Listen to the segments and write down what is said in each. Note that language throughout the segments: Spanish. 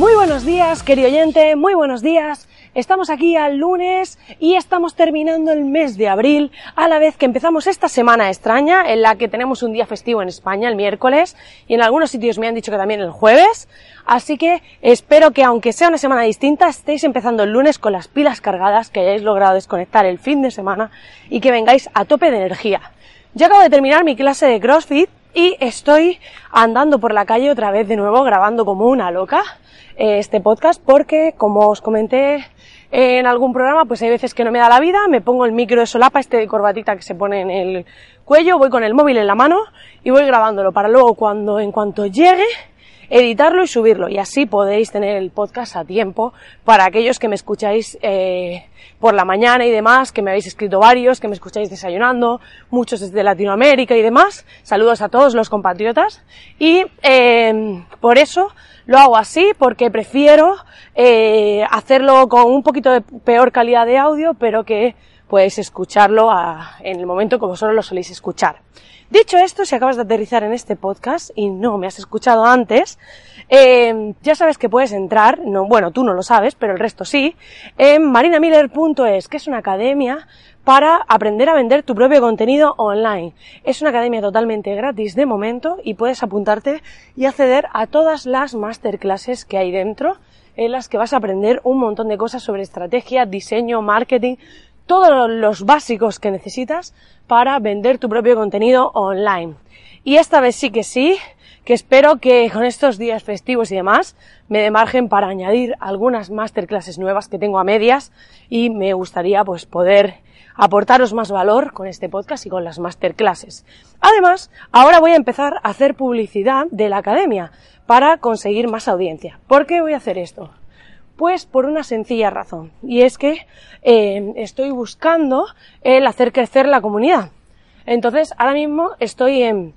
Muy buenos días, querido oyente, muy buenos días. Estamos aquí al lunes y estamos terminando el mes de abril, a la vez que empezamos esta semana extraña, en la que tenemos un día festivo en España, el miércoles, y en algunos sitios me han dicho que también el jueves. Así que espero que aunque sea una semana distinta, estéis empezando el lunes con las pilas cargadas, que hayáis logrado desconectar el fin de semana y que vengáis a tope de energía. Ya acabo de terminar mi clase de CrossFit y estoy andando por la calle otra vez de nuevo grabando como una loca este podcast porque como os comenté en algún programa pues hay veces que no me da la vida, me pongo el micro de solapa, este de corbatita que se pone en el cuello, voy con el móvil en la mano y voy grabándolo para luego cuando en cuanto llegue editarlo y subirlo y así podéis tener el podcast a tiempo para aquellos que me escucháis eh, por la mañana y demás, que me habéis escrito varios, que me escucháis desayunando, muchos desde Latinoamérica y demás. Saludos a todos los compatriotas y eh, por eso lo hago así porque prefiero eh, hacerlo con un poquito de peor calidad de audio, pero que podéis escucharlo a, en el momento como solo lo soléis escuchar. Dicho esto, si acabas de aterrizar en este podcast y no me has escuchado antes, eh, ya sabes que puedes entrar, no, bueno, tú no lo sabes, pero el resto sí, en marinamiller.es, que es una academia para aprender a vender tu propio contenido online. Es una academia totalmente gratis de momento y puedes apuntarte y acceder a todas las masterclasses que hay dentro, en las que vas a aprender un montón de cosas sobre estrategia, diseño, marketing, todos los básicos que necesitas para vender tu propio contenido online. Y esta vez sí que sí, que espero que con estos días festivos y demás me dé margen para añadir algunas masterclasses nuevas que tengo a medias y me gustaría pues poder aportaros más valor con este podcast y con las masterclasses. Además, ahora voy a empezar a hacer publicidad de la academia para conseguir más audiencia. ¿Por qué voy a hacer esto? Pues por una sencilla razón, y es que eh, estoy buscando el hacer crecer la comunidad. Entonces, ahora mismo estoy en,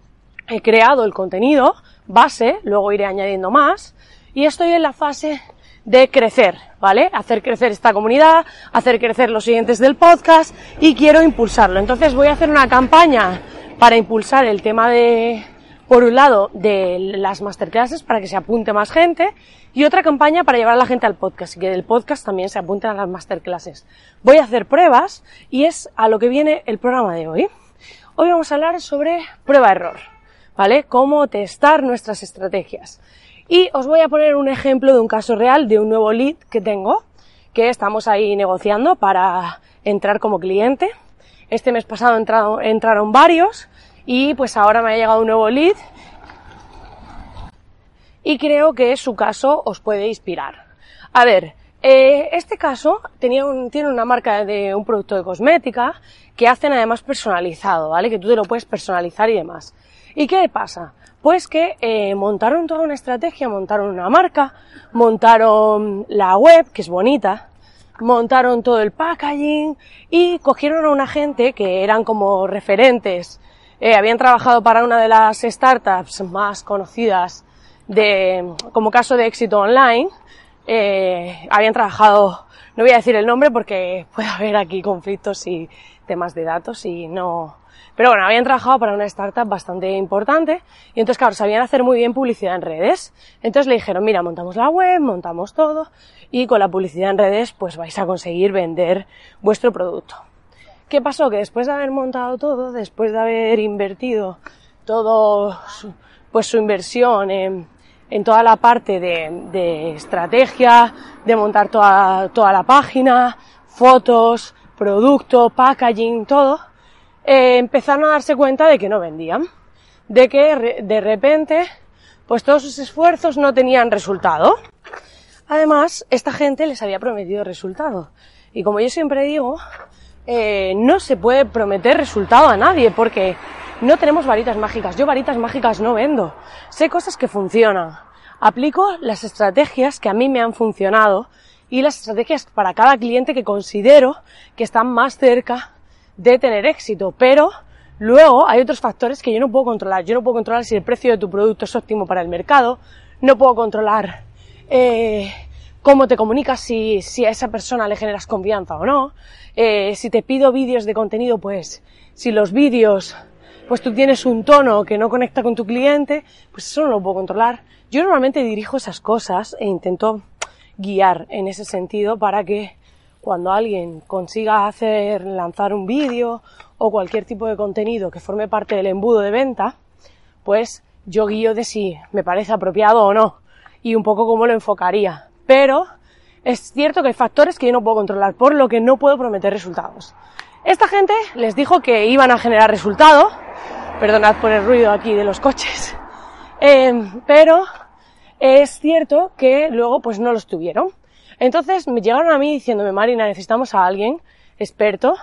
he creado el contenido base, luego iré añadiendo más, y estoy en la fase de crecer, ¿vale? Hacer crecer esta comunidad, hacer crecer los siguientes del podcast y quiero impulsarlo. Entonces voy a hacer una campaña para impulsar el tema de, por un lado, de las masterclasses para que se apunte más gente y otra campaña para llevar a la gente al podcast y que del podcast también se apunten a las masterclasses. Voy a hacer pruebas y es a lo que viene el programa de hoy. Hoy vamos a hablar sobre prueba-error, ¿vale? Cómo testar nuestras estrategias. Y os voy a poner un ejemplo de un caso real de un nuevo lead que tengo, que estamos ahí negociando para entrar como cliente. Este mes pasado entraron, entraron varios y pues ahora me ha llegado un nuevo lead y creo que su caso os puede inspirar. A ver, eh, este caso tenía tiene una marca de un producto de cosmética que hacen además personalizado, ¿vale? Que tú te lo puedes personalizar y demás. ¿Y qué pasa? Pues que eh, montaron toda una estrategia, montaron una marca, montaron la web, que es bonita, montaron todo el packaging y cogieron a una gente que eran como referentes, eh, habían trabajado para una de las startups más conocidas de, como caso de éxito online, eh, habían trabajado, no voy a decir el nombre porque puede haber aquí conflictos y temas de datos y no, pero bueno, habían trabajado para una startup bastante importante y entonces claro, sabían hacer muy bien publicidad en redes. Entonces le dijeron, mira, montamos la web, montamos todo y con la publicidad en redes pues vais a conseguir vender vuestro producto. ¿Qué pasó? Que después de haber montado todo, después de haber invertido todo su, pues su inversión en, toda la parte de, de estrategia, de montar toda, toda la página, fotos, producto, packaging, todo, eh, empezaron a darse cuenta de que no vendían, de que de repente, pues todos sus esfuerzos no tenían resultado. Además, esta gente les había prometido resultado. Y como yo siempre digo, eh, no se puede prometer resultado a nadie porque no tenemos varitas mágicas. Yo varitas mágicas no vendo. Sé cosas que funcionan. Aplico las estrategias que a mí me han funcionado y las estrategias para cada cliente que considero que están más cerca de tener éxito. Pero luego hay otros factores que yo no puedo controlar. Yo no puedo controlar si el precio de tu producto es óptimo para el mercado, no puedo controlar eh, cómo te comunicas, si, a esa persona le generas confianza o no. Eh, si te pido vídeos de contenido, pues si los vídeos, pues tú tienes un tono que no conecta con tu cliente, pues eso no lo puedo controlar. Yo normalmente dirijo esas cosas e intento guiar en ese sentido para que cuando alguien consiga hacer, lanzar un vídeo o cualquier tipo de contenido que forme parte del embudo de venta, pues yo guío de si me parece apropiado o no y un poco cómo lo enfocaría. Pero es cierto que hay factores que yo no puedo controlar, por lo que no puedo prometer resultados. Esta gente les dijo que iban a generar resultado, perdonad por el ruido aquí de los coches, eh, pero es cierto que luego pues no los tuvieron. Entonces me llegaron a mí diciéndome, Marina, necesitamos a alguien experto,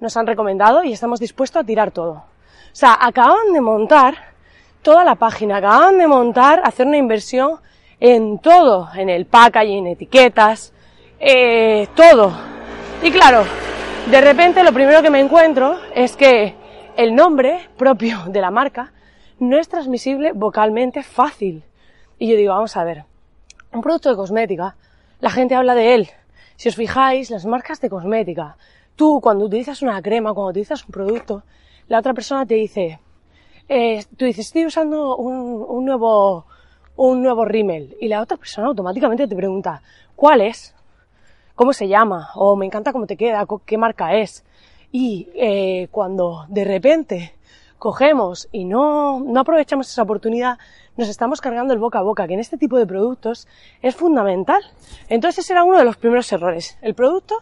nos han recomendado y estamos dispuestos a tirar todo. O sea, acaban de montar toda la página, acaban de montar, hacer una inversión en todo, en el packaging, en etiquetas, eh, todo. Y claro, de repente lo primero que me encuentro es que el nombre propio de la marca no es transmisible vocalmente fácil. Y yo digo, vamos a ver, un producto de cosmética, la gente habla de él. Si os fijáis, las marcas de cosmética, tú cuando utilizas una crema, cuando utilizas un producto, la otra persona te dice, eh, tú dices, estoy usando un, un nuevo un nuevo rímel y la otra persona automáticamente te pregunta ¿cuál es? ¿Cómo se llama? O me encanta cómo te queda, qué marca es. Y eh, cuando de repente cogemos y no, no aprovechamos esa oportunidad, nos estamos cargando el boca a boca, que en este tipo de productos es fundamental. Entonces ese era uno de los primeros errores. El producto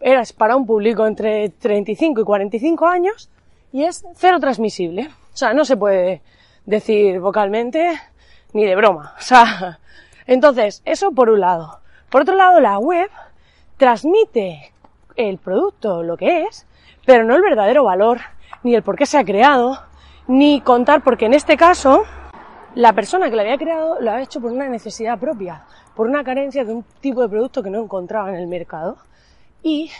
era para un público entre 35 y 45 años y es cero transmisible. O sea, no se puede decir vocalmente ni de broma. O sea, entonces, eso por un lado. Por otro lado, la web transmite el producto, lo que es, pero no el verdadero valor, ni el por qué se ha creado, ni contar, porque en este caso, la persona que lo había creado lo ha hecho por una necesidad propia, por una carencia de un tipo de producto que no encontraba en el mercado. Y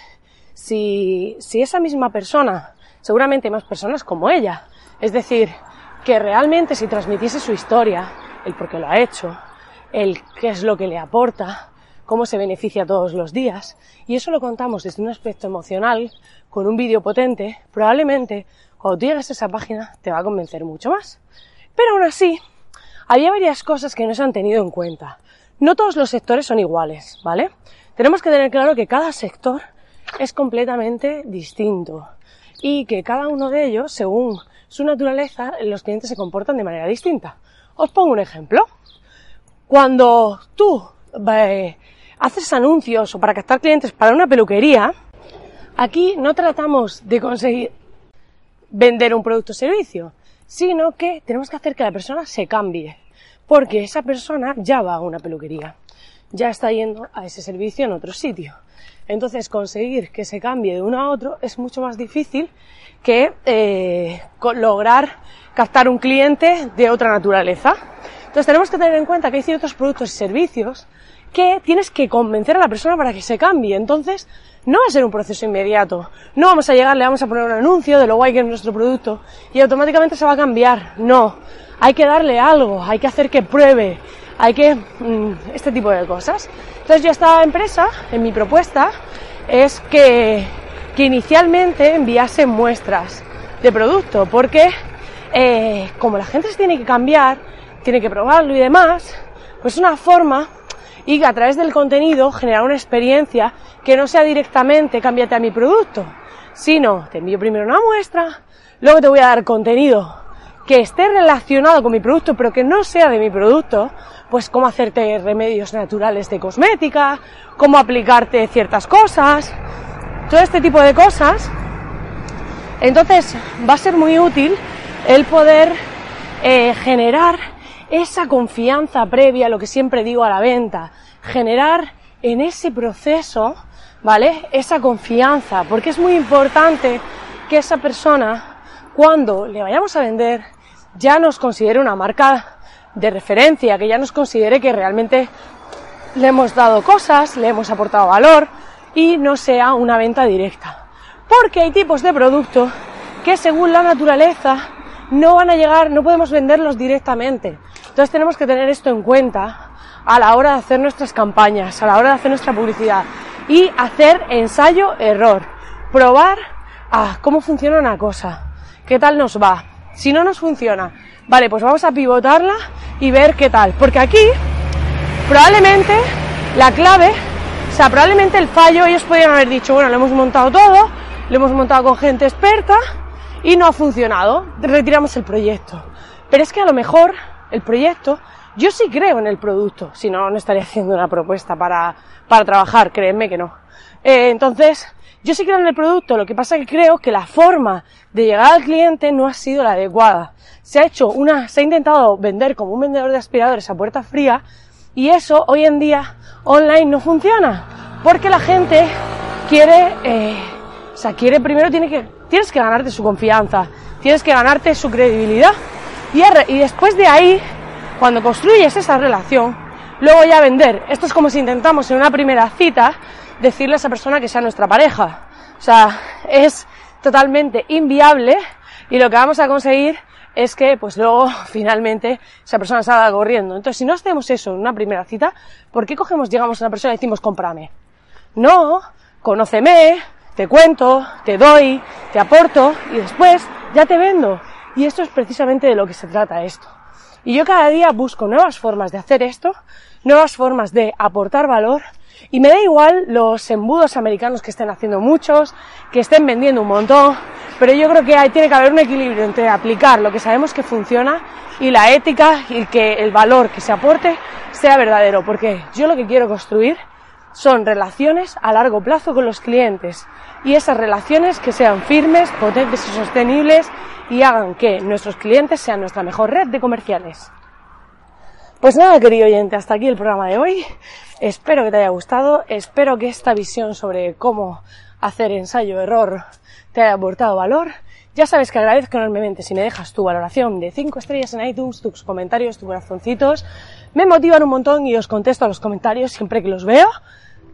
si, si esa misma persona, seguramente más personas como ella, es decir, que realmente si transmitiese su historia, el por qué lo ha hecho, el qué es lo que le aporta, cómo se beneficia todos los días, y eso lo contamos desde un aspecto emocional, con un vídeo potente, probablemente cuando tú llegues a esa página te va a convencer mucho más. Pero aún así, había varias cosas que no se han tenido en cuenta. No todos los sectores son iguales, ¿vale? Tenemos que tener claro que cada sector es completamente distinto y que cada uno de ellos, según su naturaleza, los clientes se comportan de manera distinta. Os pongo un ejemplo. Cuando tú eh, haces anuncios o para captar clientes para una peluquería, aquí no tratamos de conseguir vender un producto o servicio, sino que tenemos que hacer que la persona se cambie, porque esa persona ya va a una peluquería, ya está yendo a ese servicio en otro sitio. Entonces conseguir que se cambie de uno a otro es mucho más difícil que eh, lograr captar un cliente de otra naturaleza. Entonces tenemos que tener en cuenta que hay ciertos productos y servicios que tienes que convencer a la persona para que se cambie. Entonces, no va a ser un proceso inmediato. No vamos a llegar, le vamos a poner un anuncio de lo guay que es nuestro producto y automáticamente se va a cambiar. No. Hay que darle algo, hay que hacer que pruebe, hay que... Mm, este tipo de cosas. Entonces yo esta empresa, en mi propuesta, es que, que inicialmente enviase muestras de producto, porque eh, como la gente se tiene que cambiar, tiene que probarlo y demás, pues una forma y a través del contenido generar una experiencia que no sea directamente cámbiate a mi producto, sino te envío primero una muestra, luego te voy a dar contenido que esté relacionado con mi producto, pero que no sea de mi producto, pues cómo hacerte remedios naturales de cosmética, cómo aplicarte ciertas cosas, todo este tipo de cosas. Entonces va a ser muy útil el poder eh, generar esa confianza previa, lo que siempre digo a la venta, generar en ese proceso, ¿vale? Esa confianza, porque es muy importante que esa persona, cuando le vayamos a vender, ya nos considere una marca de referencia, que ya nos considere que realmente le hemos dado cosas, le hemos aportado valor y no sea una venta directa. Porque hay tipos de productos que según la naturaleza no van a llegar, no podemos venderlos directamente. Entonces tenemos que tener esto en cuenta a la hora de hacer nuestras campañas, a la hora de hacer nuestra publicidad y hacer ensayo-error. Probar a cómo funciona una cosa, qué tal nos va. Si no nos funciona, vale, pues vamos a pivotarla y ver qué tal. Porque aquí, probablemente, la clave, o sea, probablemente el fallo, ellos podrían haber dicho, bueno, lo hemos montado todo, lo hemos montado con gente experta y no ha funcionado, retiramos el proyecto. Pero es que a lo mejor el proyecto, yo sí creo en el producto, si no, no estaría haciendo una propuesta para, para trabajar, créeme que no. Eh, entonces, yo sí creo en el producto, lo que pasa es que creo que la forma de llegar al cliente no ha sido la adecuada. Se ha hecho una, se ha intentado vender como un vendedor de aspiradores a puerta fría y eso hoy en día online no funciona porque la gente quiere, eh, o sea, quiere primero tiene que, tienes que ganarte su confianza, tienes que ganarte su credibilidad y, y después de ahí, cuando construyes esa relación, luego ya vender. Esto es como si intentamos en una primera cita decirle a esa persona que sea nuestra pareja. O sea, es totalmente inviable y lo que vamos a conseguir es que pues luego finalmente esa persona salga corriendo. Entonces, si no hacemos eso en una primera cita, ¿por qué cogemos, llegamos a una persona y decimos cómprame? No, conóceme, te cuento, te doy, te aporto y después ya te vendo. Y esto es precisamente de lo que se trata esto. Y yo cada día busco nuevas formas de hacer esto, nuevas formas de aportar valor y me da igual los embudos americanos que estén haciendo muchos, que estén vendiendo un montón, pero yo creo que hay, tiene que haber un equilibrio entre aplicar lo que sabemos que funciona y la ética y que el valor que se aporte sea verdadero, porque yo lo que quiero construir son relaciones a largo plazo con los clientes y esas relaciones que sean firmes, potentes y sostenibles y hagan que nuestros clientes sean nuestra mejor red de comerciales. Pues nada, querido oyente, hasta aquí el programa de hoy. Espero que te haya gustado, espero que esta visión sobre cómo hacer ensayo-error te haya aportado valor. Ya sabes que agradezco enormemente si me dejas tu valoración de 5 estrellas en iTunes, tus comentarios, tus corazoncitos. Me motivan un montón y os contesto a los comentarios siempre que los veo.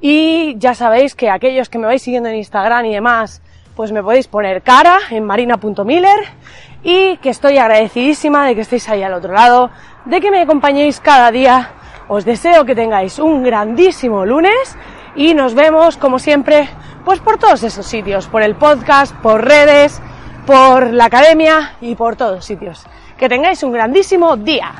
Y ya sabéis que aquellos que me vais siguiendo en Instagram y demás, pues me podéis poner cara en marina.miller y que estoy agradecidísima de que estéis ahí al otro lado, de que me acompañéis cada día. Os deseo que tengáis un grandísimo lunes y nos vemos como siempre pues por todos esos sitios, por el podcast, por redes, por la academia y por todos sitios. Que tengáis un grandísimo día.